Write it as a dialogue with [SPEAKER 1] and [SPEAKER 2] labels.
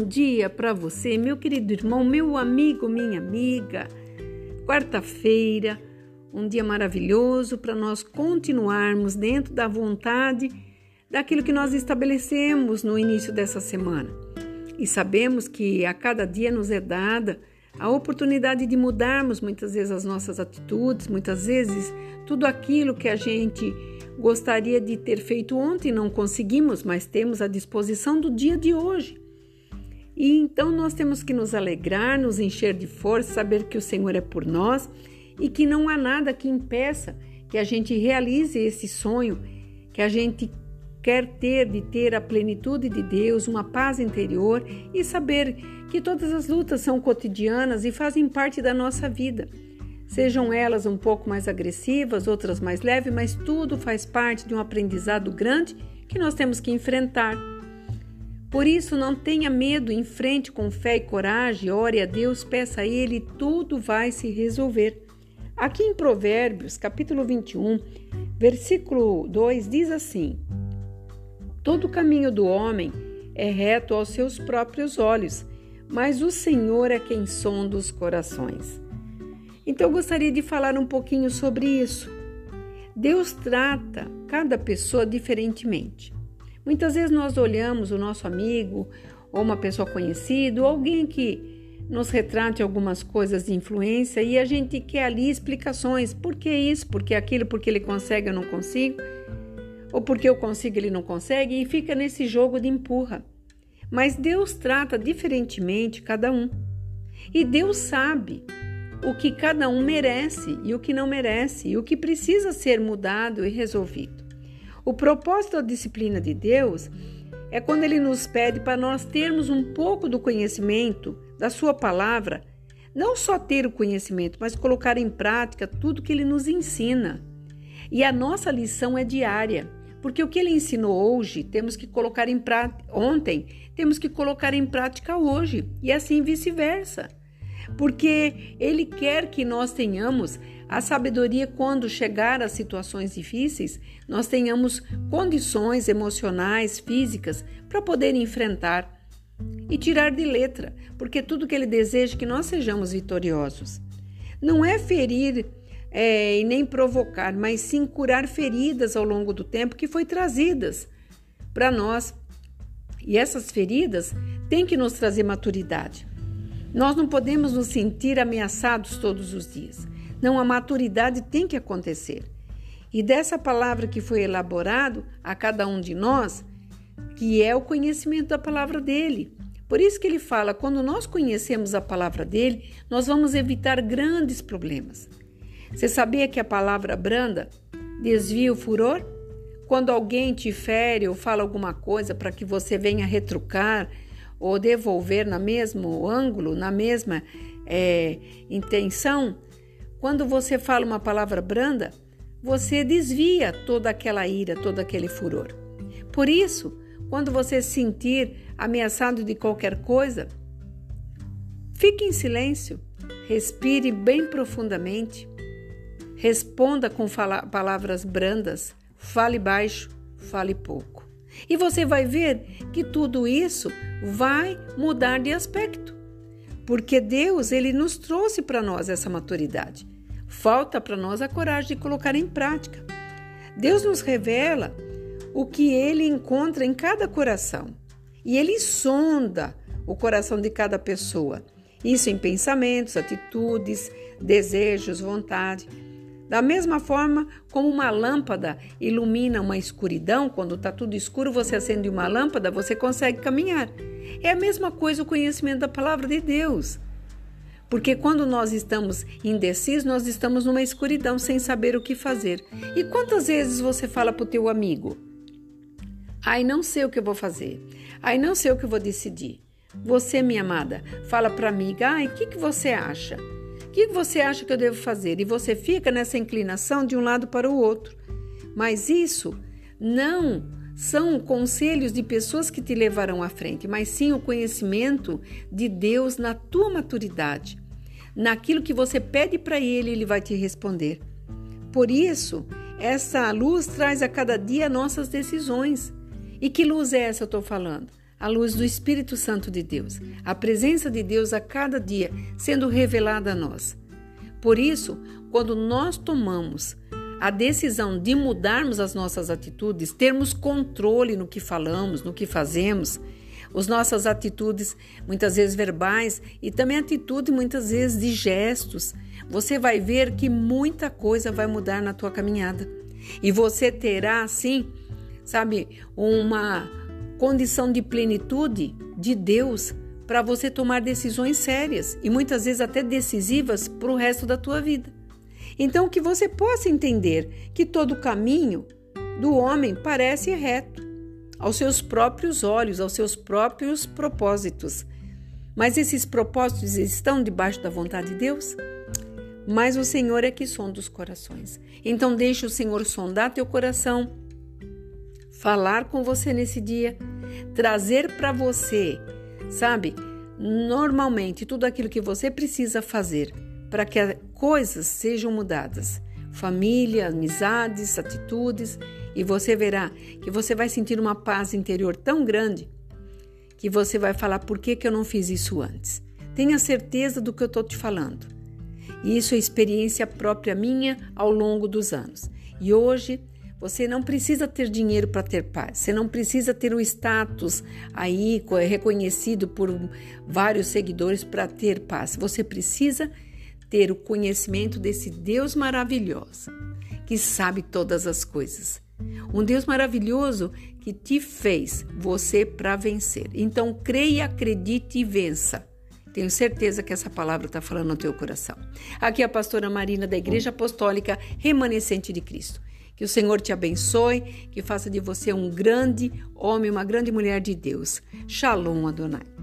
[SPEAKER 1] bom dia para você, meu querido irmão, meu amigo, minha amiga. Quarta-feira, um dia maravilhoso para nós continuarmos dentro da vontade daquilo que nós estabelecemos no início dessa semana. E sabemos que a cada dia nos é dada a oportunidade de mudarmos muitas vezes as nossas atitudes, muitas vezes tudo aquilo que a gente gostaria de ter feito ontem não conseguimos, mas temos à disposição do dia de hoje. E então nós temos que nos alegrar, nos encher de força, saber que o Senhor é por nós e que não há nada que impeça que a gente realize esse sonho que a gente quer ter de ter a plenitude de Deus, uma paz interior e saber que todas as lutas são cotidianas e fazem parte da nossa vida. Sejam elas um pouco mais agressivas, outras mais leves, mas tudo faz parte de um aprendizado grande que nós temos que enfrentar. Por isso, não tenha medo, enfrente com fé e coragem, ore a Deus, peça a Ele e tudo vai se resolver. Aqui em Provérbios, capítulo 21, versículo 2, diz assim: Todo caminho do homem é reto aos seus próprios olhos, mas o Senhor é quem sonda os corações. Então, eu gostaria de falar um pouquinho sobre isso. Deus trata cada pessoa diferentemente. Muitas vezes nós olhamos o nosso amigo ou uma pessoa conhecida, ou alguém que nos retrate algumas coisas de influência e a gente quer ali explicações. Por que isso? Por que aquilo? Porque ele consegue, eu não consigo? Ou porque eu consigo, ele não consegue? E fica nesse jogo de empurra. Mas Deus trata diferentemente cada um. E Deus sabe o que cada um merece e o que não merece, e o que precisa ser mudado e resolvido. O propósito da disciplina de Deus é quando ele nos pede para nós termos um pouco do conhecimento da sua palavra, não só ter o conhecimento, mas colocar em prática tudo que ele nos ensina. E a nossa lição é diária, porque o que ele ensinou hoje, temos que colocar em prática ontem, temos que colocar em prática hoje, e assim vice-versa. Porque ele quer que nós tenhamos a sabedoria, quando chegar a situações difíceis, nós tenhamos condições emocionais, físicas para poder enfrentar e tirar de letra, porque tudo que ele deseja é que nós sejamos vitoriosos. Não é ferir é, e nem provocar, mas sim curar feridas ao longo do tempo que foi trazidas para nós. E essas feridas têm que nos trazer maturidade. Nós não podemos nos sentir ameaçados todos os dias. Não, a maturidade tem que acontecer. E dessa palavra que foi elaborado a cada um de nós, que é o conhecimento da palavra dele. Por isso que ele fala, quando nós conhecemos a palavra dele, nós vamos evitar grandes problemas. Você sabia que a palavra branda desvia o furor? Quando alguém te fere ou fala alguma coisa para que você venha retrucar ou devolver na mesmo ângulo, na mesma é, intenção, quando você fala uma palavra branda, você desvia toda aquela ira, todo aquele furor. Por isso, quando você se sentir ameaçado de qualquer coisa, fique em silêncio, respire bem profundamente, responda com palavras brandas, fale baixo, fale pouco. E você vai ver que tudo isso vai mudar de aspecto porque Deus ele nos trouxe para nós essa maturidade. Falta para nós a coragem de colocar em prática. Deus nos revela o que ele encontra em cada coração e ele sonda o coração de cada pessoa. Isso em pensamentos, atitudes, desejos, vontade. Da mesma forma como uma lâmpada ilumina uma escuridão, quando está tudo escuro, você acende uma lâmpada, você consegue caminhar. É a mesma coisa o conhecimento da palavra de Deus. Porque quando nós estamos indecisos, nós estamos numa escuridão sem saber o que fazer. E quantas vezes você fala para o teu amigo: Ai, não sei o que eu vou fazer. Ai, não sei o que eu vou decidir. Você, minha amada, fala para a amiga: Ai, o que, que você acha? O que você acha que eu devo fazer? E você fica nessa inclinação de um lado para o outro. Mas isso não são conselhos de pessoas que te levarão à frente, mas sim o conhecimento de Deus na tua maturidade. Naquilo que você pede para Ele, Ele vai te responder. Por isso, essa luz traz a cada dia nossas decisões. E que luz é essa eu estou falando? A luz do Espírito Santo de Deus, a presença de Deus a cada dia sendo revelada a nós. Por isso, quando nós tomamos a decisão de mudarmos as nossas atitudes, termos controle no que falamos, no que fazemos, as nossas atitudes, muitas vezes verbais, e também atitude, muitas vezes, de gestos, você vai ver que muita coisa vai mudar na tua caminhada. E você terá, assim, sabe, uma condição de plenitude de Deus para você tomar decisões sérias e muitas vezes até decisivas para o resto da tua vida. Então, que você possa entender que todo caminho do homem parece reto aos seus próprios olhos, aos seus próprios propósitos. Mas esses propósitos estão debaixo da vontade de Deus? Mas o Senhor é que sonda os corações. Então deixe o Senhor sondar teu coração, falar com você nesse dia, trazer para você sabe? Normalmente, tudo aquilo que você precisa fazer para que as coisas sejam mudadas família, amizades, atitudes e você verá que você vai sentir uma paz interior tão grande que você vai falar: por que, que eu não fiz isso antes? Tenha certeza do que eu estou te falando. E isso é experiência própria minha ao longo dos anos. E hoje você não precisa ter dinheiro para ter paz. Você não precisa ter o status aí reconhecido por vários seguidores para ter paz. Você precisa ter o conhecimento desse Deus maravilhoso que sabe todas as coisas. Um Deus maravilhoso que te fez você para vencer. Então creia, acredite e vença. Tenho certeza que essa palavra está falando no teu coração. Aqui é a pastora Marina da Igreja Apostólica Remanescente de Cristo. Que o Senhor te abençoe, que faça de você um grande homem, uma grande mulher de Deus. Shalom Adonai.